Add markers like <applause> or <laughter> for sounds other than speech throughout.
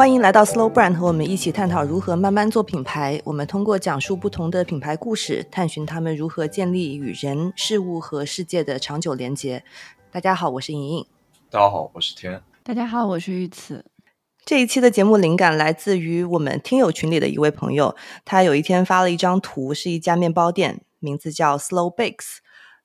欢迎来到 Slow Brand，和我们一起探讨如何慢慢做品牌。我们通过讲述不同的品牌故事，探寻他们如何建立与人、事物和世界的长久连接。大家好，我是莹莹。大家好，我是天。大家好，我是玉慈。这一期的节目灵感来自于我们听友群里的一位朋友，他有一天发了一张图，是一家面包店，名字叫 Slow Bakes。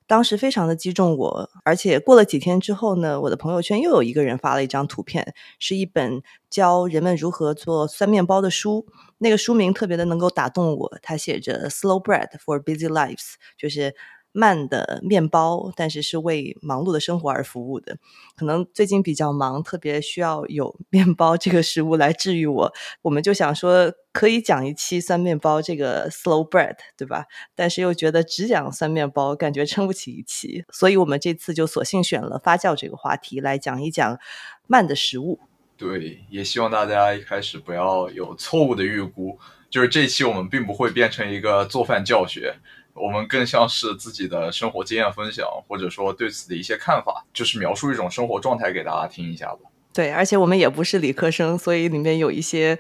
当时非常的击中我，而且过了几天之后呢，我的朋友圈又有一个人发了一张图片，是一本教人们如何做酸面包的书。那个书名特别的能够打动我，它写着 “Slow Bread for Busy Lives”，就是。慢的面包，但是是为忙碌的生活而服务的。可能最近比较忙，特别需要有 <laughs> 面包这个食物来治愈我。我们就想说，可以讲一期酸面包这个 slow bread，对吧？但是又觉得只讲酸面包，感觉撑不起一期。所以我们这次就索性选了发酵这个话题来讲一讲慢的食物。对，也希望大家一开始不要有错误的预估，就是这期我们并不会变成一个做饭教学。我们更像是自己的生活经验分享，或者说对此的一些看法，就是描述一种生活状态给大家听一下吧。对，而且我们也不是理科生，所以里面有一些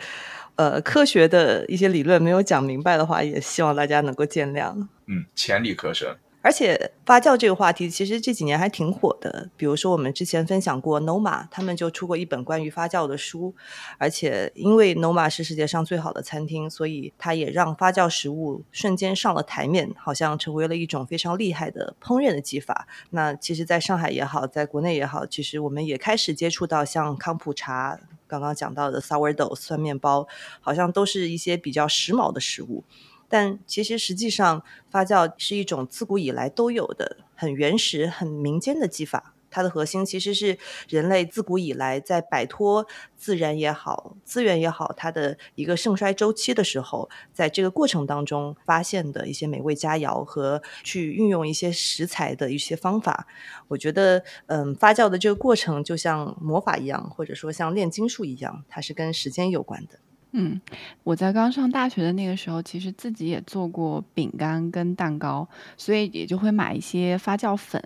呃科学的一些理论没有讲明白的话，也希望大家能够见谅。嗯，前理科生。而且发酵这个话题，其实这几年还挺火的。比如说，我们之前分享过 Noma，他们就出过一本关于发酵的书。而且，因为 Noma 是世界上最好的餐厅，所以它也让发酵食物瞬间上了台面，好像成为了一种非常厉害的烹饪的技法。那其实，在上海也好，在国内也好，其实我们也开始接触到像康普茶刚刚讲到的 sourdough 酸面包，好像都是一些比较时髦的食物。但其实，实际上，发酵是一种自古以来都有的、很原始、很民间的技法。它的核心其实是人类自古以来在摆脱自然也好、资源也好，它的一个盛衰周期的时候，在这个过程当中发现的一些美味佳肴和去运用一些食材的一些方法。我觉得，嗯，发酵的这个过程就像魔法一样，或者说像炼金术一样，它是跟时间有关的。嗯，我在刚上大学的那个时候，其实自己也做过饼干跟蛋糕，所以也就会买一些发酵粉，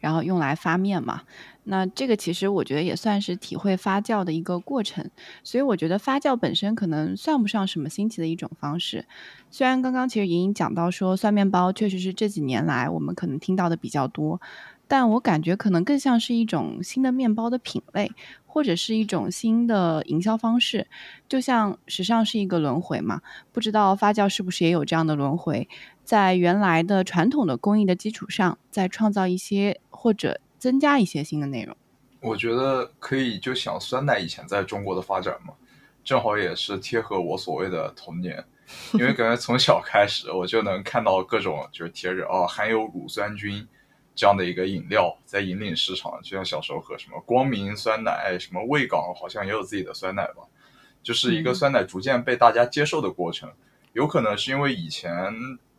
然后用来发面嘛。那这个其实我觉得也算是体会发酵的一个过程。所以我觉得发酵本身可能算不上什么新奇的一种方式。虽然刚刚其实莹莹讲到说酸面包确实是这几年来我们可能听到的比较多。但我感觉可能更像是一种新的面包的品类，或者是一种新的营销方式。就像时尚是一个轮回嘛，不知道发酵是不是也有这样的轮回，在原来的传统的工艺的基础上，再创造一些或者增加一些新的内容。我觉得可以就想酸奶以前在中国的发展嘛，正好也是贴合我所谓的童年，因为感觉从小开始我就能看到各种就是贴着哦含有乳酸菌。这样的一个饮料在引领市场，就像小时候喝什么光明酸奶，什么味港好像也有自己的酸奶吧，就是一个酸奶逐渐被大家接受的过程。有可能是因为以前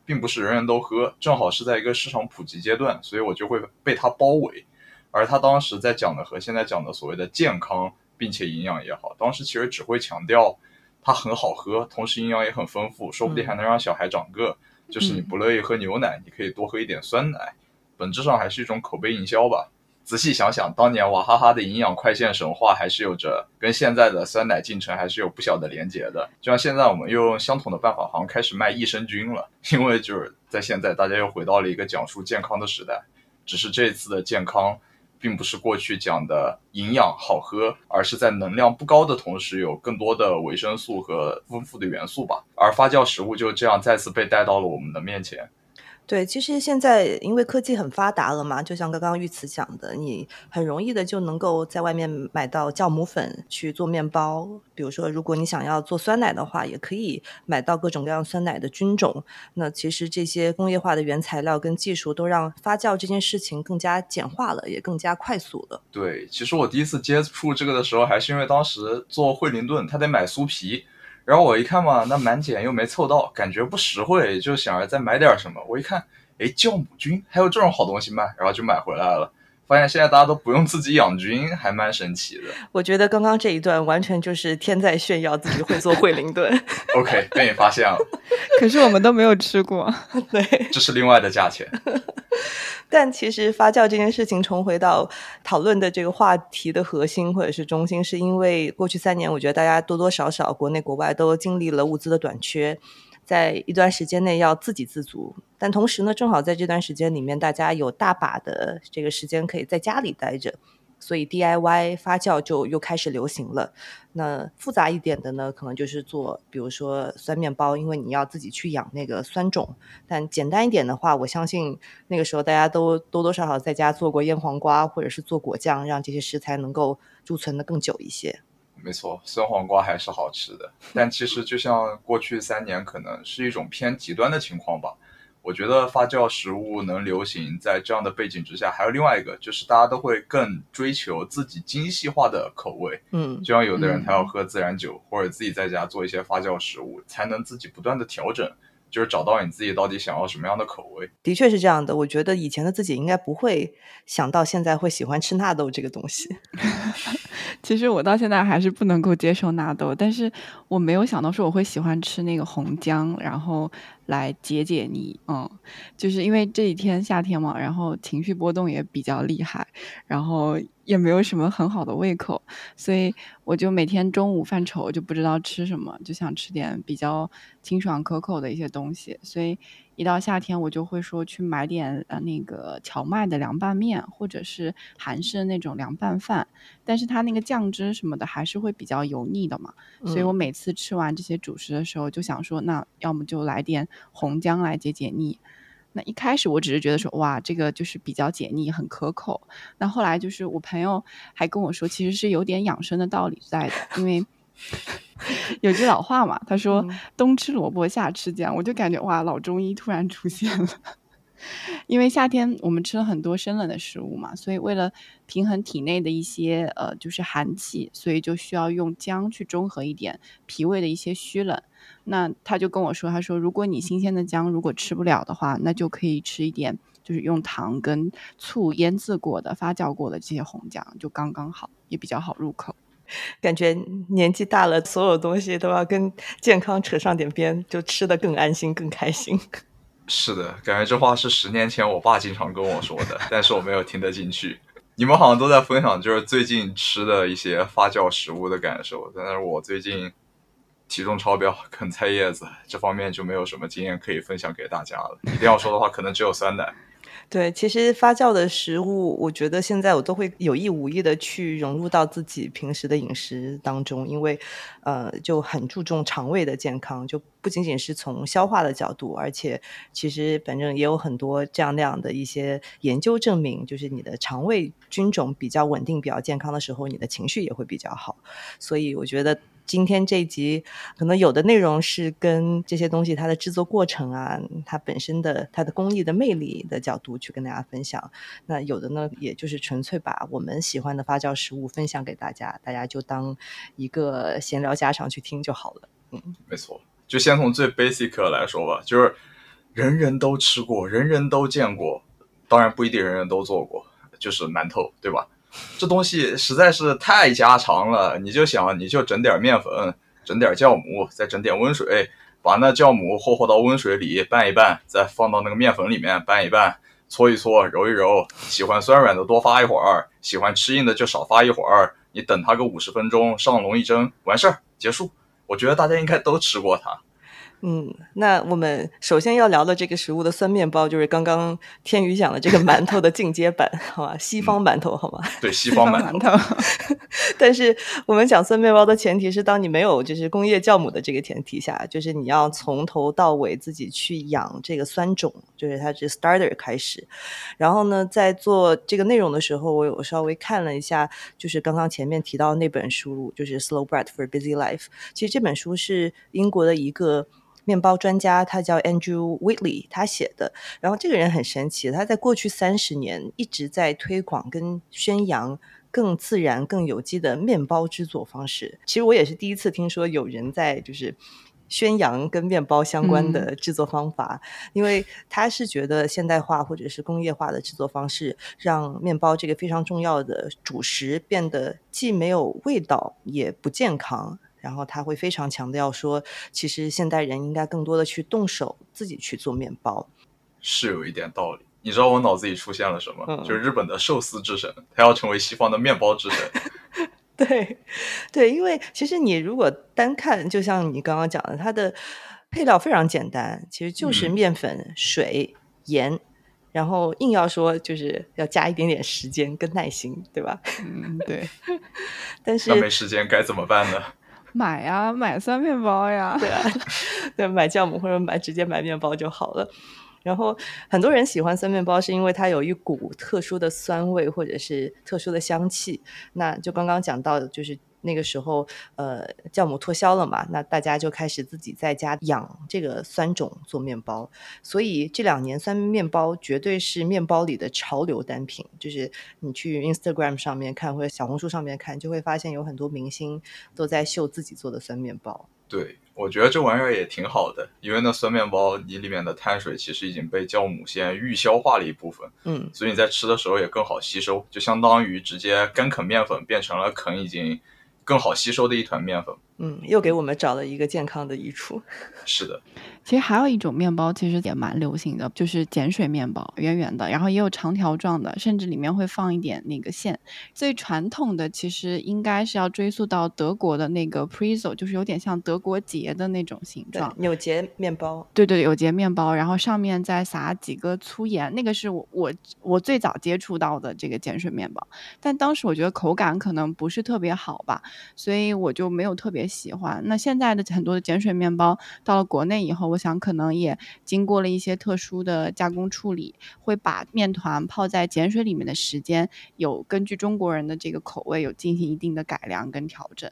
并不是人人都喝，正好是在一个市场普及阶段，所以我就会被它包围。而他当时在讲的和现在讲的所谓的健康并且营养也好，当时其实只会强调它很好喝，同时营养也很丰富，说不定还能让小孩长个。就是你不乐意喝牛奶，你可以多喝一点酸奶。本质上还是一种口碑营销吧。仔细想想，当年娃哈哈的营养快线神话，还是有着跟现在的酸奶进程还是有不小的连结的。就像现在，我们又用相同的办法，好像开始卖益生菌了。因为就是在现在，大家又回到了一个讲述健康的时代。只是这次的健康，并不是过去讲的营养好喝，而是在能量不高的同时，有更多的维生素和丰富的元素吧。而发酵食物就这样再次被带到了我们的面前。对，其实现在因为科技很发达了嘛，就像刚刚玉慈讲的，你很容易的就能够在外面买到酵母粉去做面包。比如说，如果你想要做酸奶的话，也可以买到各种各样酸奶的菌种。那其实这些工业化的原材料跟技术都让发酵这件事情更加简化了，也更加快速了。对，其实我第一次接触这个的时候，还是因为当时做惠灵顿，他得买酥皮。然后我一看嘛，那满减又没凑到，感觉不实惠，就想着再买点什么。我一看，哎，酵母菌还有这种好东西卖，然后就买回来了。发现现在大家都不用自己养菌，还蛮神奇的。我觉得刚刚这一段完全就是天在炫耀自己会做惠灵顿。OK，被你发现了。<laughs> 可是我们都没有吃过。<laughs> 对，这是另外的价钱。<laughs> 但其实发酵这件事情，重回到讨论的这个话题的核心或者是中心，是因为过去三年，我觉得大家多多少少国内国外都经历了物资的短缺，在一段时间内要自给自足。但同时呢，正好在这段时间里面，大家有大把的这个时间可以在家里待着。所以 DIY 发酵就又开始流行了。那复杂一点的呢，可能就是做，比如说酸面包，因为你要自己去养那个酸种。但简单一点的话，我相信那个时候大家都多多少少在家做过腌黄瓜，或者是做果酱，让这些食材能够贮存的更久一些。没错，酸黄瓜还是好吃的。但其实就像过去三年，可能是一种偏极端的情况吧。我觉得发酵食物能流行，在这样的背景之下，还有另外一个，就是大家都会更追求自己精细化的口味。嗯，就像有的人他要喝自然酒，或者自己在家做一些发酵食物，才能自己不断的调整。就是找到你自己到底想要什么样的口味，的确是这样的。我觉得以前的自己应该不会想到现在会喜欢吃纳豆这个东西。<laughs> 其实我到现在还是不能够接受纳豆，但是我没有想到说我会喜欢吃那个红姜，然后来解解腻。嗯，就是因为这几天夏天嘛，然后情绪波动也比较厉害，然后。也没有什么很好的胃口，所以我就每天中午犯愁，就不知道吃什么，就想吃点比较清爽可口的一些东西。所以一到夏天，我就会说去买点呃那个荞麦的凉拌面，或者是韩式的那种凉拌饭。但是它那个酱汁什么的还是会比较油腻的嘛，所以我每次吃完这些主食的时候，就想说，那要么就来点红姜来解解腻。那一开始我只是觉得说哇，这个就是比较解腻，很可口。那后来就是我朋友还跟我说，其实是有点养生的道理在的，因为 <laughs> 有句老话嘛，他说冬吃萝卜夏吃姜，我就感觉哇，老中医突然出现了。因为夏天我们吃了很多生冷的食物嘛，所以为了平衡体内的一些呃就是寒气，所以就需要用姜去中和一点脾胃的一些虚冷。那他就跟我说，他说如果你新鲜的姜如果吃不了的话，那就可以吃一点，就是用糖跟醋腌制过的、发酵过的这些红姜，就刚刚好，也比较好入口。感觉年纪大了，所有东西都要跟健康扯上点边，就吃的更安心、更开心。<laughs> 是的，感觉这话是十年前我爸经常跟我说的，但是我没有听得进去。你们好像都在分享就是最近吃的一些发酵食物的感受，但是我最近体重超标，啃菜叶子这方面就没有什么经验可以分享给大家了。一定要说的话，可能只有酸奶。对，其实发酵的食物，我觉得现在我都会有意无意的去融入到自己平时的饮食当中，因为呃就很注重肠胃的健康，就不仅仅是从消化的角度，而且其实反正也有很多这样那样的一些研究证明，就是你的肠胃菌种比较稳定、比较健康的时候，你的情绪也会比较好，所以我觉得。今天这一集可能有的内容是跟这些东西它的制作过程啊，它本身的它的工艺的魅力的角度去跟大家分享。那有的呢，也就是纯粹把我们喜欢的发酵食物分享给大家，大家就当一个闲聊家常去听就好了。嗯，没错，就先从最 basic 来说吧，就是人人都吃过，人人都见过，当然不一定人人都做过，就是馒头，对吧？这东西实在是太家常了，你就想，你就整点面粉，整点酵母，再整点温水，把那酵母和和到温水里拌一拌，再放到那个面粉里面拌一拌，搓一搓，揉一揉。喜欢酸软的多发一会儿，喜欢吃硬的就少发一会儿。你等它个五十分钟，上笼一蒸，完事儿结束。我觉得大家应该都吃过它。嗯，那我们首先要聊的这个食物的酸面包，就是刚刚天宇讲的这个馒头的进阶版，<laughs> 好吧？西方馒头，好吗？<laughs> 对，西方馒头。<laughs> 但是我们讲酸面包的前提是，当你没有就是工业酵母的这个前提下，就是你要从头到尾自己去养这个酸种，就是它是 starter 开始。然后呢，在做这个内容的时候，我有稍微看了一下，就是刚刚前面提到那本书，就是《Slow Bread for Busy Life》。其实这本书是英国的一个。面包专家，他叫 Andrew Whitley，他写的。然后这个人很神奇，他在过去三十年一直在推广跟宣扬更自然、更有机的面包制作方式。其实我也是第一次听说有人在就是宣扬跟面包相关的制作方法，因为他是觉得现代化或者是工业化的制作方式，让面包这个非常重要的主食变得既没有味道，也不健康。然后他会非常强调说，其实现代人应该更多的去动手，自己去做面包，是有一点道理。你知道我脑子里出现了什么？嗯就是日本的寿司之神，他要成为西方的面包之神。<laughs> 对，对，因为其实你如果单看，就像你刚刚讲的，它的配料非常简单，其实就是嗯面粉、水、盐，然后硬要说就是要加一点点时间跟耐心，对吧？嗯，对，<laughs> 但是那没时间该怎么办呢？买呀，买酸面包呀。对啊，<laughs> 对，买酵母或者买直接买面包就好了。然后很多人喜欢酸面包，是因为它有一股特殊的酸味或者是特殊的香气。那就刚刚讲到的，就是那个时候，呃，酵母脱销了嘛，那大家就开始自己在家养这个酸种做面包。所以这两年酸面包绝对是面包里的潮流单品。就是你去 Instagram 上面看或者小红书上面看，就会发现有很多明星都在秀自己做的酸面包。对，我觉得这玩意儿也挺好的，因为那酸面包你里面的碳水其实已经被酵母先预消化了一部分，嗯，所以你在吃的时候也更好吸收，就相当于直接干啃面粉变成了啃已经更好吸收的一团面粉。嗯，又给我们找了一个健康的益处。<laughs> 是的，其实还有一种面包，其实也蛮流行的，就是碱水面包，圆圆的，然后也有长条状的，甚至里面会放一点那个馅。最传统的其实应该是要追溯到德国的那个 Prezzo，就是有点像德国结的那种形状，。扭结面包。对对，有结面包，然后上面再撒几个粗盐，那个是我我我最早接触到的这个碱水面包，但当时我觉得口感可能不是特别好吧，所以我就没有特别喜欢。那现在的很多的碱水面包到了国内以后，我想可能也经过了一些特殊的加工处理，会把面团泡在碱水里面的时间有根据中国人的这个口味有进行一定的改良跟调整。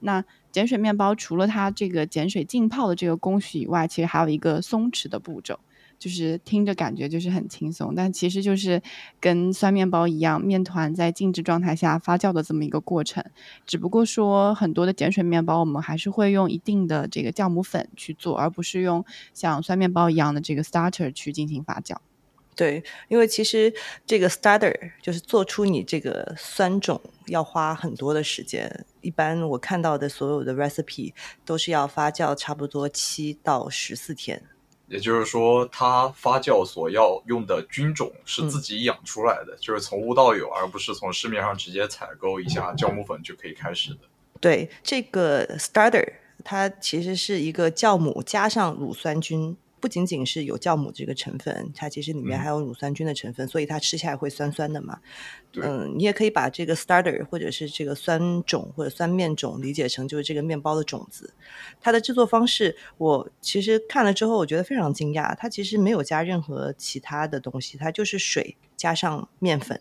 那碱水面包除了它这个碱水浸泡的这个工序以外，其实还有一个松弛的步骤，就是听着感觉就是很轻松，但其实就是跟酸面包一样，面团在静置状态下发酵的这么一个过程。只不过说很多的碱水面包，我们还是会用一定的这个酵母粉去做，而不是用像酸面包一样的这个 starter 去进行发酵。对，因为其实这个 starter 就是做出你这个酸种要花很多的时间。一般我看到的所有的 recipe 都是要发酵差不多七到十四天。也就是说，它发酵所要用的菌种是自己养出来的，就是从无到有，而不是从市面上直接采购一下酵母粉就可以开始的。对，这个 starter 它其实是一个酵母加上乳酸菌。不仅仅是有酵母这个成分，它其实里面嗯还有乳酸菌的成分，所以它吃起来会酸酸的嘛。嗯，你也可以把这个 starter 或者是这个酸种或者酸面种理解成就是这个面包的种子。它的制作方式，我其实看了之后，我觉得非常惊讶。它其实没有加任何其他的东西，它就是水加上面粉，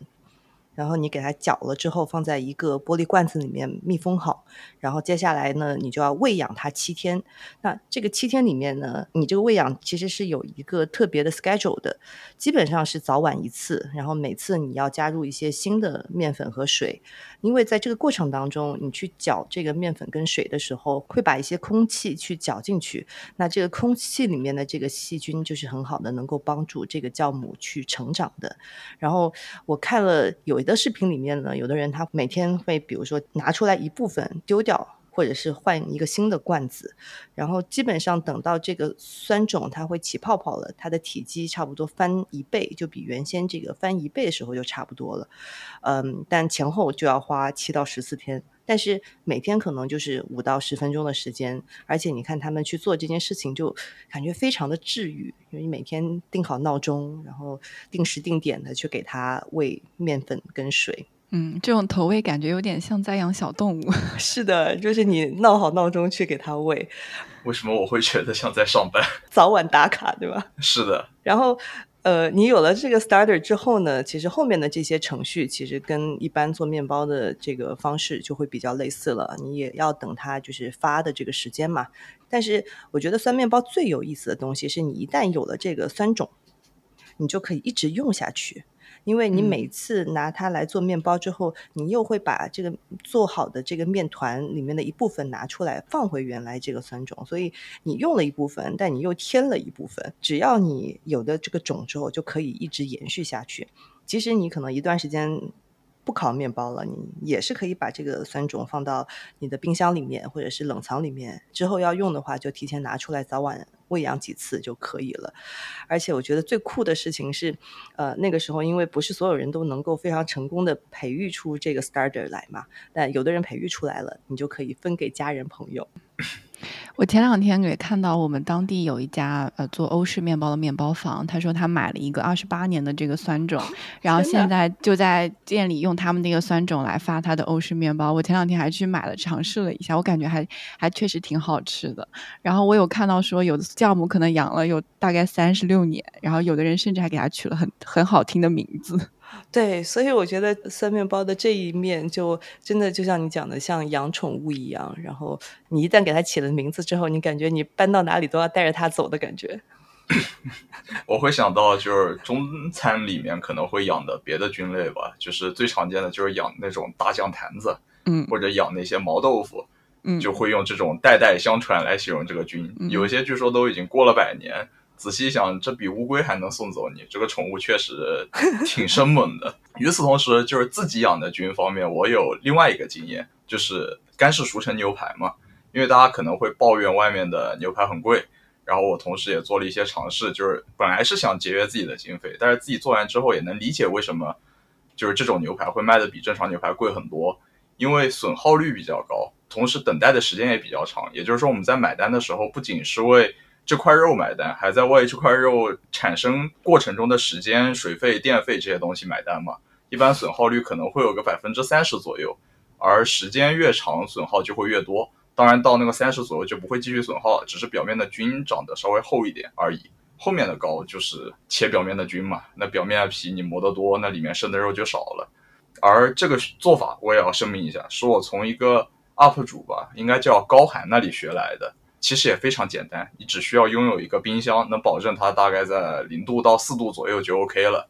然后你给它搅了之后，放在一个玻璃罐子里面密封好。然后接下来呢，你就要喂养它七天。那这个七天里面呢，你这个喂养其实是有一个特别的 schedule 的，基本上是早晚一次，然后每次你要加入一些新的面粉和水，因为在这个过程当中，你去搅这个面粉跟水的时候，会把一些空气去搅进去。那这个空气里面的这个细菌就是很好的，能够帮助这个酵母去成长的。然后我看了有的视频里面呢，有的人他每天会比如说拿出来一部分丢掉。或者是换一个新的罐子，然后基本上等到这个酸种它会起泡泡了，它的体积差不多翻一倍，就比原先这个翻一倍的时候就差不多了。嗯，但前后就要花七到十四天，但是每天可能就是五到十分钟的时间，而且你看他们去做这件事情，就感觉非常的治愈，因为你每天定好闹钟，然后定时定点的去给它喂面粉跟水。嗯，这种投喂感觉有点像在养小动物。<laughs> 是的，就是你闹好闹钟去给它喂，为什么我会觉得像在上班？早晚打卡，对吧？<laughs> 是的，然后，呃，你有了这个 starter 之后呢，其实后面的这些程序其实跟一般做面包的这个方式就会比较类似了。你也要等它就是发的这个时间嘛。但是我觉得酸面包最有意思的东西是你一旦有了这个酸种，你就可以一直用下去。因为你嗯每次拿它来做面包之后，你又会把这个做好的这个面团里面的一部分拿出来放回原来这个酸种，所以你用了一部分，但你又添了一部分。只要你有的这个种之后，就可以一直延续下去。即使你可能一段时间不烤面包了，你也是可以把这个酸种放到你的冰箱里面或者是冷藏里面，之后要用的话就提前拿出来，早晚喂养几次就可以了。而且我觉得最酷的事情是，呃，那个时候因为不是所有人都能够非常成功的培育出这个 starter 来嘛，但有的人培育出来了，你就可以分给家人朋友。我前两天也看到我们当地有一家呃做欧式面包的面包房，他说他买了一个二十八年的这个酸种，<laughs> 然后现在就在店里用他们那个酸种来发他的欧式面包。我前两天还去买了尝试了一下，我感觉还还确实挺好吃的。然后我有看到说有的酵母可能养了有大概三十六年，然后有的人甚至还给他取了很很好听的名字。对，所以我觉得酸面包的这一面就真的就像你讲的，像养宠物一样。然后你一旦给它起了名字之后，你感觉你搬到哪里都要带着它走的感觉。<laughs> 我会想到就是中餐里面可能会养的别的菌类吧，就是最常见的就是养那种大酱坛子，嗯，或者养那些毛豆腐，嗯，就会用这种代代相传来形容这个菌。有一些据说都已经过了百年。仔细想，这比乌龟还能送走你，这个宠物确实挺生猛的。<laughs> 与此同时，就是自己养的菌方面，我有另外一个经验，就是干式熟成牛排嘛。因为大家可能会抱怨外面的牛排很贵，然后我同时也做了一些尝试，就是本来是想节约自己的经费，但是自己做完之后也能理解为什么就是这种牛排会卖的比正常牛排贵很多，因为损耗率比较高，同时等待的时间也比较长。也就是说，我们在买单的时候，不仅是为这块肉买单，还在为这块肉产生过程中的时间、水费、电费这些东西买单嘛？一般损耗率可能会有个百分之三十左右，而时间越长，损耗就会越多。当然，到那个三十左右就不会继续损耗，只是表面的菌长得稍微厚一点而已。后面的膏就是切表面的菌嘛，那表面的皮你磨得多，那里面剩的肉就少了。而这个做法我也要声明一下，是我从一个 UP 主吧，应该叫高寒那里学来的。其实也非常简单，你只需要拥有一个冰箱，能保证它大概在零度到四度左右就 OK 了。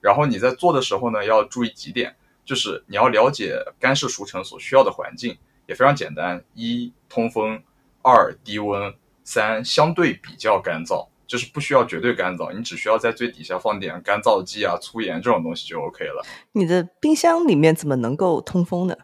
然后你在做的时候呢，要注意几点，就是你要了解干式熟成所需要的环境，也非常简单：一通风，二低温，三相对比较干燥，就是不需要绝对干燥，你只需要在最底下放点干燥剂啊、粗盐这种东西就 OK 了。你的冰箱里面怎么能够通风呢？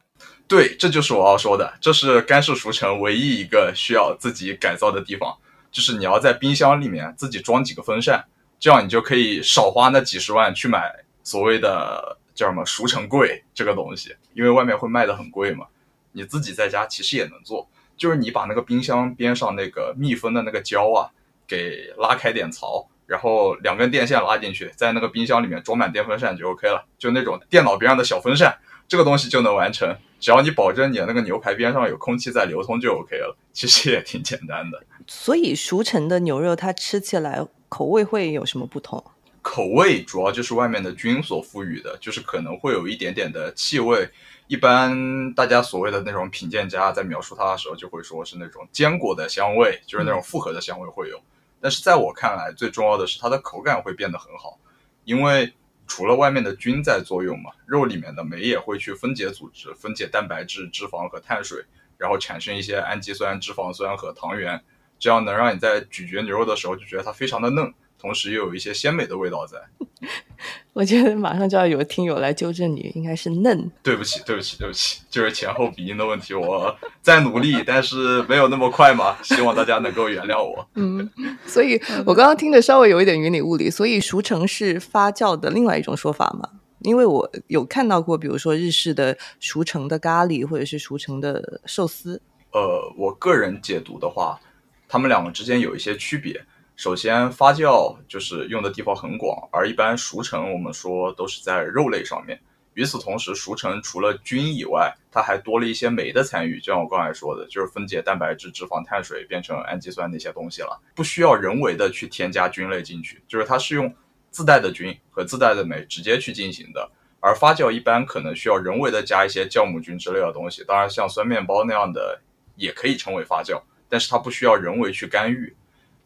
对，这就是我要说的，这是干式熟成唯一一个需要自己改造的地方，就是你要在冰箱里面自己装几个风扇，这样你就可以少花那几十万去买所谓的叫什么熟成柜这个东西，因为外面会卖的很贵嘛。你自己在家其实也能做，就是你把那个冰箱边上那个密封的那个胶啊给拉开点槽，然后两根电线拉进去，在那个冰箱里面装满电风扇就 OK 了，就那种电脑边上的小风扇，这个东西就能完成。只要你保证你的那个牛排边上有空气在流通就 OK 了，其实也挺简单的。所以熟成的牛肉它吃起来口味会有什么不同？口味主要就是外面的菌所赋予的，就是可能会有一点点的气味。一般大家所谓的那种品鉴家在描述它的时候，就会说是那种坚果的香味，就是那种复合的香味会有。但是在我看来，最重要的是它的口感会变得很好，因为。除了外面的菌在作用嘛，肉里面的酶也会去分解组织，分解蛋白质、脂肪和碳水，然后产生一些氨基酸、脂肪酸和糖原，这样能让你在咀嚼牛肉的时候就觉得它非常的嫩。同时又有一些鲜美的味道在，<laughs> 我觉得马上就要有听友来纠正你，应该是嫩。对不起，对不起，对不起，就是前后鼻音的问题，我在努力，但是没有那么快嘛，希望大家能够原谅我。嗯，所以我刚刚听的稍微有一点云里雾里，所以熟成是发酵的另外一种说法嘛？因为我有看到过，比如说日式的熟成的咖喱，或者是熟成的寿司。呃，我个人解读的话，他们两个之间有一些区别。首先，发酵就是用的地方很广，而一般熟成我们说都是在肉类上面。与此同时，熟成除了菌以外，它还多了一些酶的参与，就像我刚才说的，就是分解蛋白质、脂肪、碳水变成氨基酸那些东西了，不需要人为的去添加菌类进去，就是它是用自带的菌和自带的酶直接去进行的。而发酵一般可能需要人为的加一些酵母菌之类的东西，当然像酸面包那样的也可以称为发酵，但是它不需要人为去干预。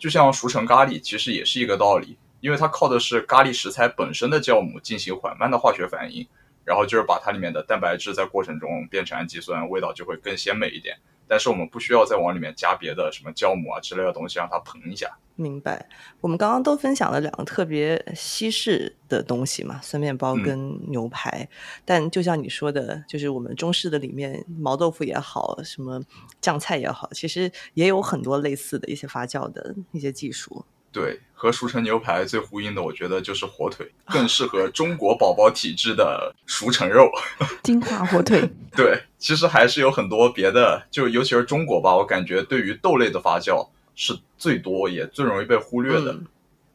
就像熟成咖喱，其实也是一个道理，因为它靠的是咖喱食材本身的酵母进行缓慢的化学反应，然后就是把它里面的蛋白质在过程中变成氨基酸，味道就会更鲜美一点。但是我们不需要再往里面加别的什么酵母啊之类的东西，让它膨一下。明白。我们刚刚都分享了两个特别西式的东西嘛，酸面包跟牛排。但就像你说的，就是我们中式的里面，毛豆腐也好，什么酱菜也好，其实也有很多类似的一些发酵的一些技术。对，和熟成牛排最呼应的，我觉得就是火腿，更适合中国宝宝体质的熟成肉。<laughs> 金华火腿。对，其实还是有很多别的，就尤其是中国吧，我感觉对于豆类的发酵是最多也最容易被忽略的。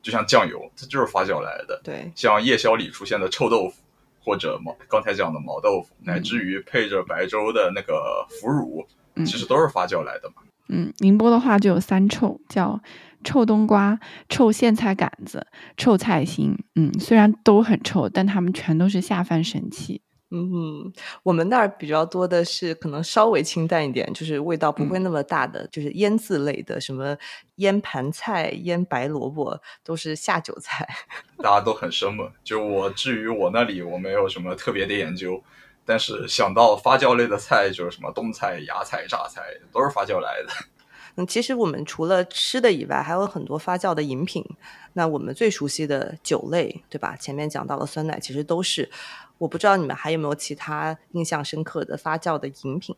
就像酱油，它就是发酵来的。对，像夜宵里出现的臭豆腐，或者毛刚才讲的毛豆腐，乃至于配着白粥的那个腐乳，其实都是发酵来的嘛。嗯，宁波的话就有三臭，叫。臭冬瓜、臭苋菜杆子、臭菜心，嗯，虽然都很臭，但它们全都是下饭神器。嗯，我们那儿比较多的是可能稍微清淡一点，就是味道不会那么大的，就是腌制类的，什么腌盘菜、腌白萝卜，都是下酒菜。<laughs> 大家都很生猛。就我至于我那里，我没有什么特别的研究，但是想到发酵类的菜，就是什么冬菜、芽菜、榨菜，都是发酵来的。嗯，其实我们除了吃的以外，还有很多发酵的饮品。那我们最熟悉的酒类，对吧？前面讲到了酸奶，其实都是。我不知道你们还有没有其他印象深刻的发酵的饮品？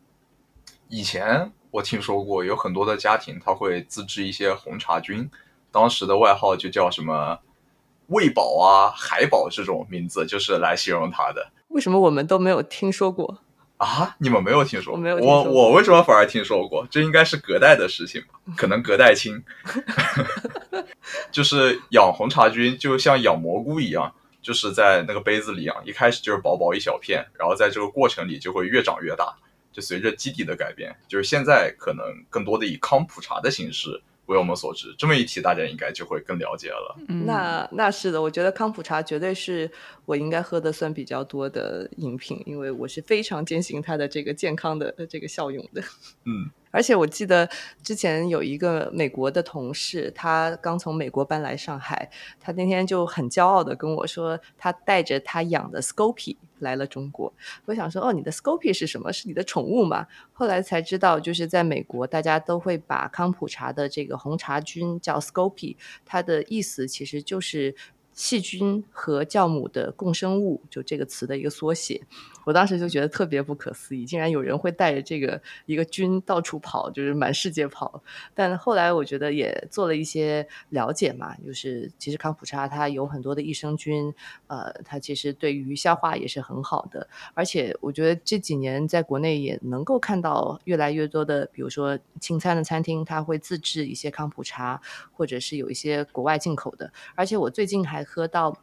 以前我听说过，有很多的家庭他会自制一些红茶菌，当时的外号就叫什么“味宝”啊、“海宝”这种名字，就是来形容它的。为什么我们都没有听说过？啊，你们没有听说？我没有。我我为什么反而听说过？这应该是隔代的事情吧？可能隔代亲。<laughs> <laughs> 就是养红茶菌，就像养蘑菇一样，就是在那个杯子里养，一开始就是薄薄一小片，然后在这个过程里就会越长越大，就随着基底的改变，就是现在可能更多的以康普茶的形式。为我们所知，这么一提，大家应该就会更了解了。那那是的，我觉得康普茶绝对是我应该喝的算比较多的饮品，因为我是非常坚信它的这个健康的这个效用的。嗯。而且我记得之前有一个美国的同事，他刚从美国搬来上海，他那天就很骄傲的跟我说，他带着他养的 Scopy 来了中国。我想说，哦，你的 Scopy 是什么？是你的宠物吗？后来才知道，就是在美国，大家都会把康普茶的这个红茶菌叫 Scopy，它的意思其实就是。细菌和酵母的共生物，就这个词的一个缩写。我当时就觉得特别不可思议，竟然有人会带着这个一个菌到处跑，就是满世界跑。但后来我觉得也做了一些了解嘛，就是其实康普茶它有很多的益生菌，呃，它其实对于消化也是很好的。而且我觉得这几年在国内也能够看到越来越多的，比如说轻餐的餐厅，它会自制一些康普茶，或者是有一些国外进口的。而且我最近还。喝到，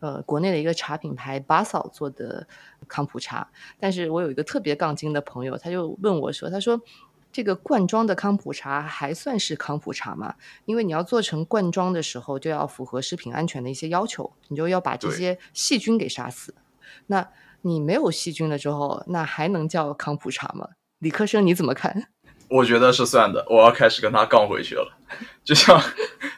呃，国内的一个茶品牌巴嫂做的康普茶，但是我有一个特别杠精的朋友，他就问我说：“他说这个罐装的康普茶还算是康普茶吗？因为你要做成罐装的时候，就要符合食品安全的一些要求，你就要把这些细菌给杀死。那你没有细菌了之后，那还能叫康普茶吗？理科生你怎么看？<laughs> 我觉得是算的，我要开始跟他杠回去了，就像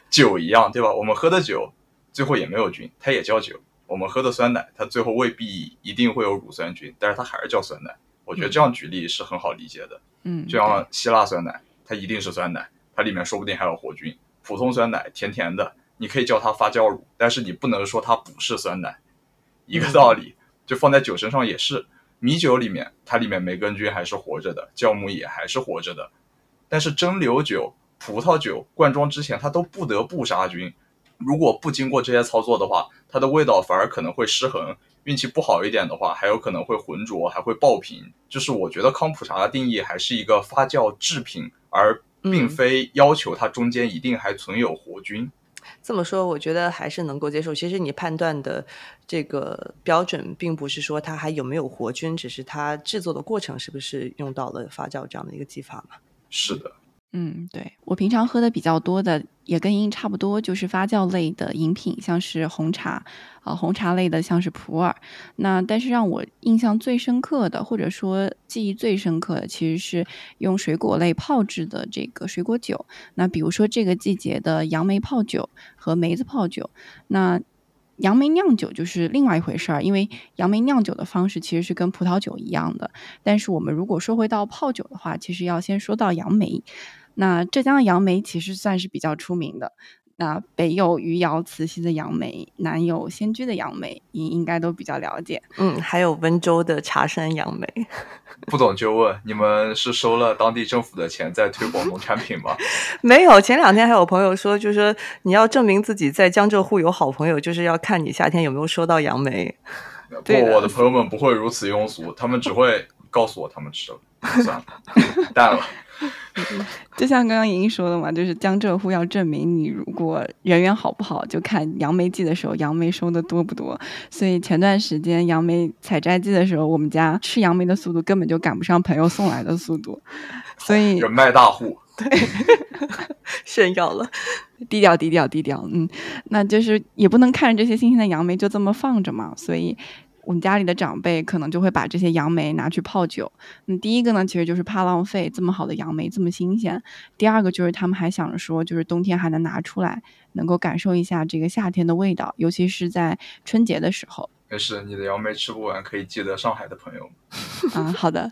酒一样，对吧？我们喝的酒。最后也没有菌，它也叫酒。我们喝的酸奶，它最后未必一定会有乳酸菌，但是它还是叫酸奶。我觉得这样举例是很好理解的。嗯，就像希腊酸奶，它一定是酸奶，它里面说不定还有活菌。普通酸奶甜甜的，你可以叫它发酵乳，但是你不能说它不是酸奶。一个道理，就放在酒身上也是。米酒里面，它里面梅根菌还是活着的，酵母也还是活着的。但是蒸馏酒、葡萄酒灌装之前，它都不得不杀菌。如果不经过这些操作的话，它的味道反而可能会失衡。运气不好一点的话，还有可能会浑浊，还会爆瓶。就是我觉得康普茶的定义还是一个发酵制品，而并非要求它中间一定还存有活菌。这么说，我觉得还是能够接受。其实你判断的这个标准，并不是说它还有没有活菌，只是它制作的过程是不是用到了发酵这样的一个技法嘛？是的。嗯，对我平常喝的比较多的也跟您差不多，就是发酵类的饮品，像是红茶，啊，红茶类的像是普洱。那但是让我印象最深刻的，或者说记忆最深刻的，其实是用水果类泡制的这个水果酒。那比如说这个季节的杨梅泡酒和梅子泡酒，那。杨梅酿酒就是另外一回事儿，因为杨梅酿酒的方式其实是跟葡萄酒一样的。但是我们如果说回到泡酒的话，其实要先说到杨梅。那浙江的杨梅其实算是比较出名的。那北有余姚慈溪的杨梅，南有仙居的杨梅，你应该都比较了解。嗯，还有温州的茶山杨梅。<laughs> 不懂就问，你们是收了当地政府的钱在推广农产品吗？<laughs> 没有，前两天还有朋友说，就是说你要证明自己在江浙沪有好朋友，就是要看你夏天有没有收到杨梅。不，我的朋友们不会如此庸俗，他们只会告诉我他们吃了，算了，<laughs> 淡了。<laughs> 就像刚刚莹莹说的嘛，就是江浙沪要证明你如果人缘好不好，就看杨梅季的时候杨梅收的多不多。所以前段时间杨梅采摘季的时候，我们家吃杨梅的速度根本就赶不上朋友送来的速度。所以人脉大户，对，<laughs> 炫耀了，<laughs> 低调低调低调。嗯，那就是也不能看着这些新鲜的杨梅就这么放着嘛，所以。我们家里的长辈可能就会把这些杨梅拿去泡酒。嗯第一个呢，其实就是怕浪费，这么好的杨梅这么新鲜。第二个就是他们还想着说，就是冬天还能拿出来，能够感受一下这个夏天的味道，尤其是在春节的时候。没事，你的杨梅吃不完，可以寄得上海的朋友。啊，<laughs> 好的。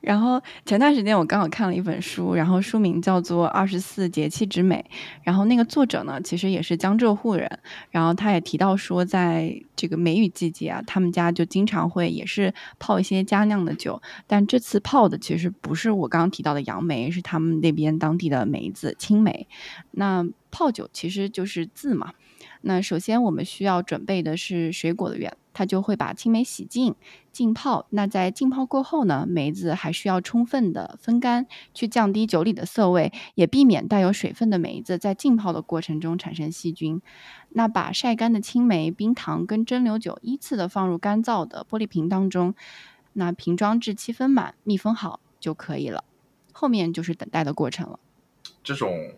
然后前段时间我刚好看了一本书，然后书名叫做《二十四节气之美》，然后那个作者呢，其实也是江浙沪人，然后他也提到说，在这个梅雨季节啊，他们家就经常会也是泡一些家酿的酒，但这次泡的其实不是我刚刚提到的杨梅，是他们那边当地的梅子青梅。那泡酒其实就是字嘛。那首先我们需要准备的是水果的原，他就会把青梅洗净、浸泡。那在浸泡过后呢，梅子还需要充分的风干，去降低酒里的涩味，也避免带有水分的梅子在浸泡的过程中产生细菌。那把晒干的青梅、冰糖跟蒸馏酒依次的放入干燥的玻璃瓶当中，那瓶装至七分满，密封好就可以了。后面就是等待的过程了。这种。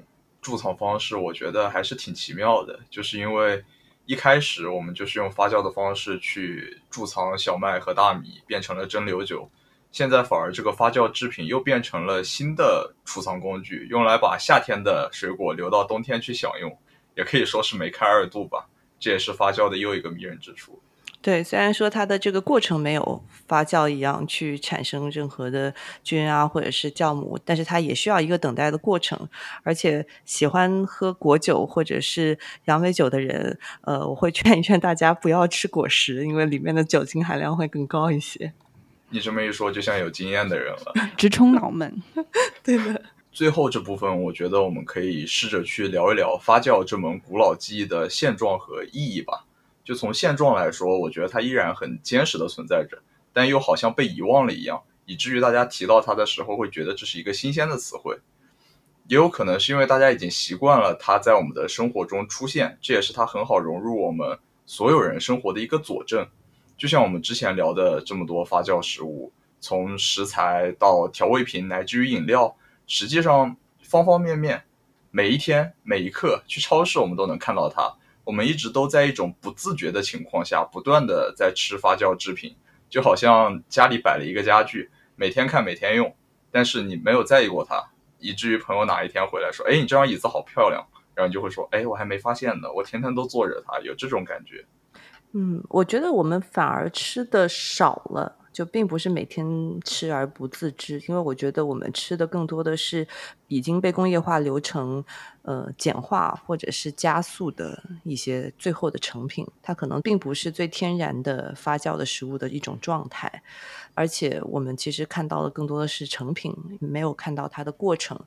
贮藏方式我觉得还是挺奇妙的，就是因为一开始我们就是用发酵的方式去贮藏小麦和大米，变成了蒸馏酒，现在反而这个发酵制品又变成了新的储藏工具，用来把夏天的水果留到冬天去享用，也可以说是梅开二度吧。这也是发酵的又一个迷人之处。对，虽然说它的这个过程没有发酵一样去产生任何的菌啊，或者是酵母，但是它也需要一个等待的过程。而且喜欢喝果酒或者是杨梅酒的人，呃，我会劝一劝大家不要吃果实，因为里面的酒精含量会更高一些。你这么一说，就像有经验的人了，<laughs> 直冲脑门。<laughs> 对的。最后这部分，我觉得我们可以试着去聊一聊发酵这门古老技艺的现状和意义吧。就从现状来说，我觉得它依然很坚实的存在着，但又好像被遗忘了一样，以至于大家提到它的时候会觉得这是一个新鲜的词汇。也有可能是因为大家已经习惯了它在我们的生活中出现，这也是它很好融入我们所有人生活的一个佐证。就像我们之前聊的这么多发酵食物，从食材到调味品，乃至于饮料，实际上方方面面，每一天每一刻去超市，我们都能看到它。我们一直都在一种不自觉的情况下，不断的在吃发酵制品，就好像家里摆了一个家具，每天看每天用，但是你没有在意过它，以至于朋友哪一天回来说：“哎，你这张椅子好漂亮。”然后你就会说：“哎，我还没发现呢，我天天都坐着它。”有这种感觉。嗯，我觉得我们反而吃的少了。就并不是每天吃而不自知，因为我觉得我们吃的更多的是已经被工业化流程呃简化或者是加速的一些最后的成品，它可能并不是最天然的发酵的食物的一种状态，而且我们其实看到的更多的是成品，没有看到它的过程。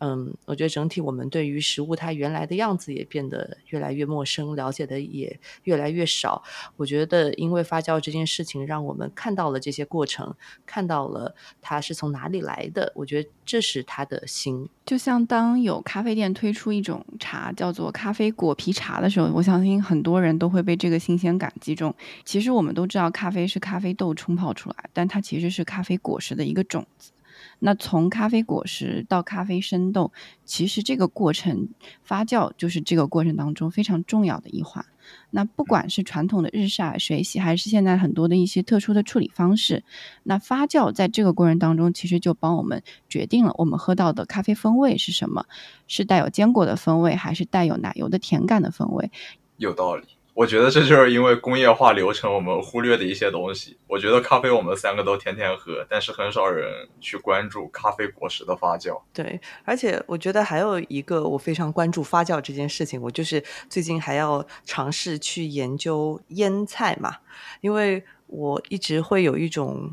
嗯，我觉得整体我们对于食物它原来的样子也变得越来越陌生，了解的也越来越少。我觉得，因为发酵这件事情，让我们看到了这些过程，看到了它是从哪里来的。我觉得这是它的心。就像当有咖啡店推出一种茶叫做咖啡果皮茶的时候，我相信很多人都会被这个新鲜感击中。其实我们都知道，咖啡是咖啡豆冲泡出来，但它其实是咖啡果实的一个种子。那从咖啡果实到咖啡生豆，其实这个过程发酵就是这个过程当中非常重要的一环。那不管是传统的日晒、水洗，还是现在很多的一些特殊的处理方式，那发酵在这个过程当中，其实就帮我们决定了我们喝到的咖啡风味是什么，是带有坚果的风味，还是带有奶油的甜感的风味。有道理。我觉得这就是因为工业化流程我们忽略的一些东西。我觉得咖啡我们三个都天天喝，但是很少人去关注咖啡果实的发酵。对，而且我觉得还有一个我非常关注发酵这件事情，我就是最近还要尝试去研究腌菜嘛，因为我一直会有一种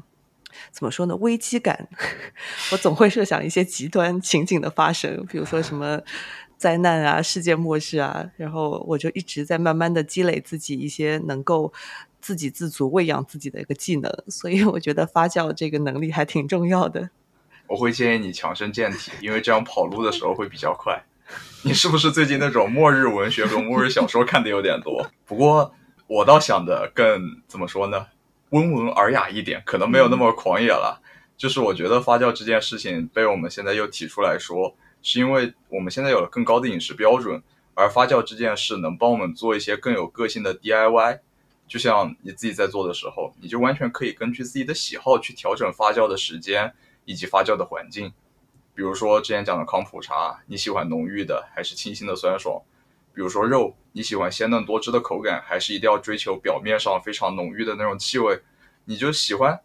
怎么说呢危机感，<laughs> 我总会设想一些极端情景的发生，比如说什么。灾难啊，世界末日啊，然后我就一直在慢慢的积累自己一些能够自给自足喂养自己的一个技能，所以我觉得发酵这个能力还挺重要的。我会建议你强身健体，因为这样跑路的时候会比较快。你是不是最近那种末日文学和末日小说看的有点多？不过我倒想的更怎么说呢？温文尔雅一点，可能没有那么狂野了。就是我觉得发酵这件事情被我们现在又提出来说。是因为我们现在有了更高的饮食标准，而发酵这件事能帮我们做一些更有个性的 DIY。就像你自己在做的时候，你就完全可以根据自己的喜好去调整发酵的时间以及发酵的环境。比如说之前讲的康普茶，你喜欢浓郁的还是清新的酸爽？比如说肉，你喜欢鲜嫩多汁的口感，还是一定要追求表面上非常浓郁的那种气味？你就喜欢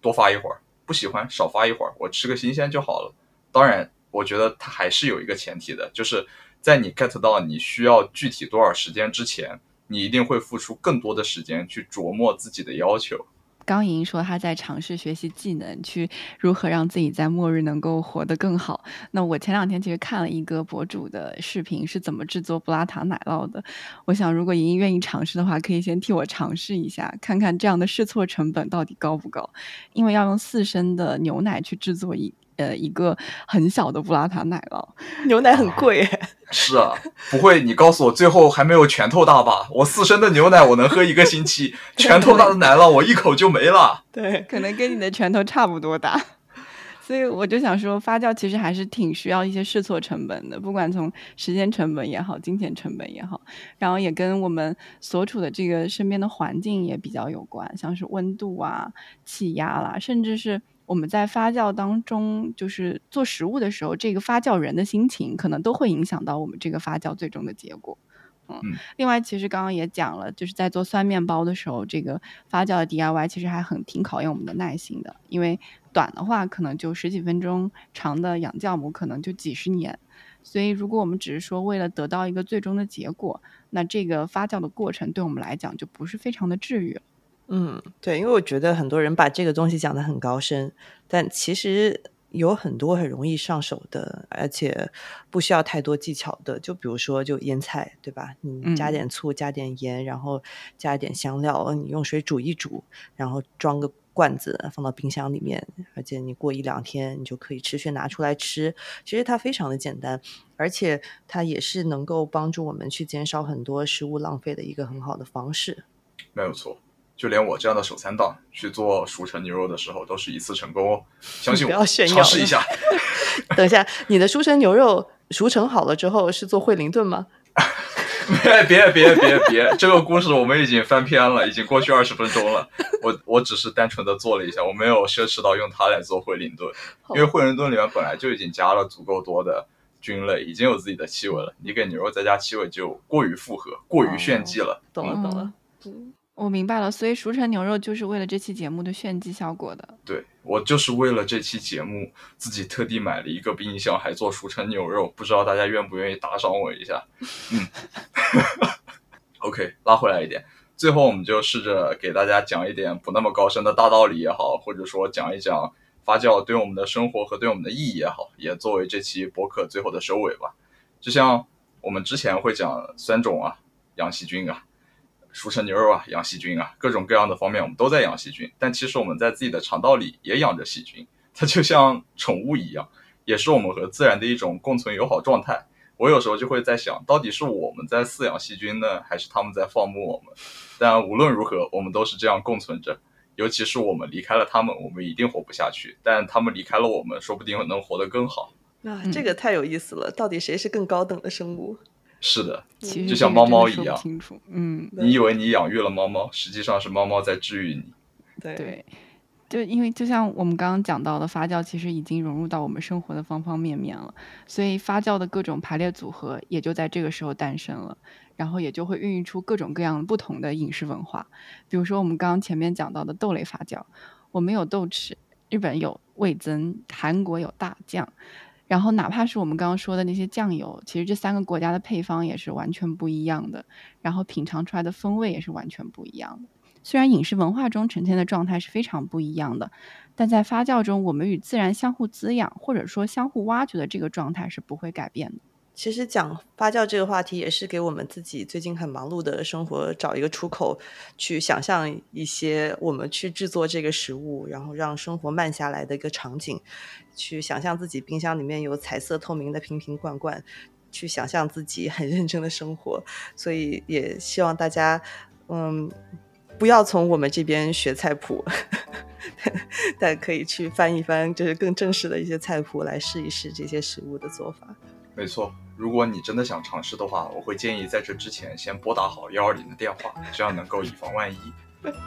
多发一会儿，不喜欢少发一会儿，我吃个新鲜就好了。当然。我觉得它还是有一个前提的，就是在你 get 到你需要具体多少时间之前，你一定会付出更多的时间去琢磨自己的要求。刚莹说她在尝试学习技能，去如何让自己在末日能够活得更好。那我前两天其实看了一个博主的视频，是怎么制作布拉塔奶酪的。我想，如果莹莹愿意尝试的话，可以先替我尝试一下，看看这样的试错成本到底高不高。因为要用四升的牛奶去制作一。呃，一个很小的布拉塔奶酪，<laughs> 牛奶很贵。是啊，不会，你告诉我，最后还没有拳头大吧？我四升的牛奶我能喝一个星期，<laughs> 拳头大的奶酪我一口就没了。对，可能跟你的拳头差不多大。<laughs> 所以我就想说，发酵其实还是挺需要一些试错成本的，不管从时间成本也好，金钱成本也好，然后也跟我们所处的这个身边的环境也比较有关，像是温度啊、气压啦，甚至是。我们在发酵当中，就是做食物的时候，这个发酵人的心情可能都会影响到我们这个发酵最终的结果。嗯，另外，其实刚刚也讲了，就是在做酸面包的时候，这个发酵的 DIY 其实还很挺考验我们的耐心的，因为短的话可能就十几分钟，长的养酵母可能就几十年。所以，如果我们只是说为了得到一个最终的结果，那这个发酵的过程对我们来讲就不是非常的治愈了。嗯，对，因为我觉得很多人把这个东西讲得很高深，但其实有很多很容易上手的，而且不需要太多技巧的。就比如说，就腌菜，对吧？你加点醋，加点盐，然后加一点香料，你用水煮一煮，然后装个罐子放到冰箱里面，而且你过一两天你就可以持续拿出来吃。其实它非常的简单，而且它也是能够帮助我们去减少很多食物浪费的一个很好的方式。没有错。就连我这样的手残党去做熟成牛肉的时候，都是一次成功哦！<laughs> 相信我，尝试一下。<laughs> 等一下，你的熟成牛肉熟成好了之后是做惠灵顿吗？<laughs> 别别别别别！这个故事我们已经翻篇了，已经过去二十分钟了。我我只是单纯的做了一下，我没有奢侈到用它来做惠灵顿，因为惠灵顿里面本来就已经加了足够多的菌类，已经有自己的气味了。你给牛肉再加气味就过于复合，过于炫技了。懂了懂了，嗯。我明白了，所以熟成牛肉就是为了这期节目的炫技效果的。对我就是为了这期节目，自己特地买了一个冰箱，还做熟成牛肉，不知道大家愿不愿意打赏我一下？嗯，<laughs> OK，拉回来一点，最后我们就试着给大家讲一点不那么高深的大道理也好，或者说讲一讲发酵对我们的生活和对我们的意义也好，也作为这期博客最后的收尾吧。就像我们之前会讲酸种啊，养细菌啊。熟成牛肉啊，养细菌啊，各种各样的方面我们都在养细菌。但其实我们在自己的肠道里也养着细菌，它就像宠物一样，也是我们和自然的一种共存友好状态。我有时候就会在想，到底是我们在饲养细菌呢，还是他们在放牧我们？但无论如何，我们都是这样共存着。尤其是我们离开了他们，我们一定活不下去；但他们离开了我们，说不定能活得更好。啊，这个太有意思了！到底谁是更高等的生物？是的，就像猫猫一样。清楚，嗯，你以为你养育了猫猫，实际上是猫猫在治愈你。对，就因为就像我们刚刚讲到的，发酵其实已经融入到我们生活的方方面面了，所以发酵的各种排列组合也就在这个时候诞生了，然后也就会孕育出各种各样不同的饮食文化。比如说我们刚刚前面讲到的豆类发酵，我们有豆豉，日本有味增，韩国有大酱。然后，哪怕是我们刚刚说的那些酱油，其实这三个国家的配方也是完全不一样的，然后品尝出来的风味也是完全不一样的。虽然饮食文化中呈现的状态是非常不一样的，但在发酵中，我们与自然相互滋养，或者说相互挖掘的这个状态是不会改变的。其实讲发酵这个话题，也是给我们自己最近很忙碌的生活找一个出口，去想象一些我们去制作这个食物，然后让生活慢下来的一个场景。去想象自己冰箱里面有彩色透明的瓶瓶罐罐，去想象自己很认真的生活。所以也希望大家，嗯，不要从我们这边学菜谱，<laughs> 但可以去翻一翻，就是更正式的一些菜谱来试一试这些食物的做法。没错。如果你真的想尝试的话，我会建议在这之前先拨打好幺二零的电话，这样能够以防万一。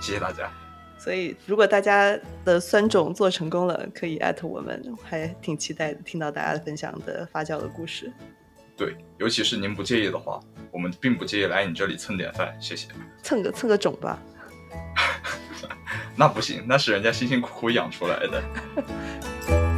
谢谢大家。所以，如果大家的酸种做成功了，可以艾特我们，还挺期待听到大家分享的发酵的故事。对，尤其是您不介意的话，我们并不介意来你这里蹭点饭，谢谢。蹭个蹭个种吧。<laughs> 那不行，那是人家辛辛苦苦养出来的。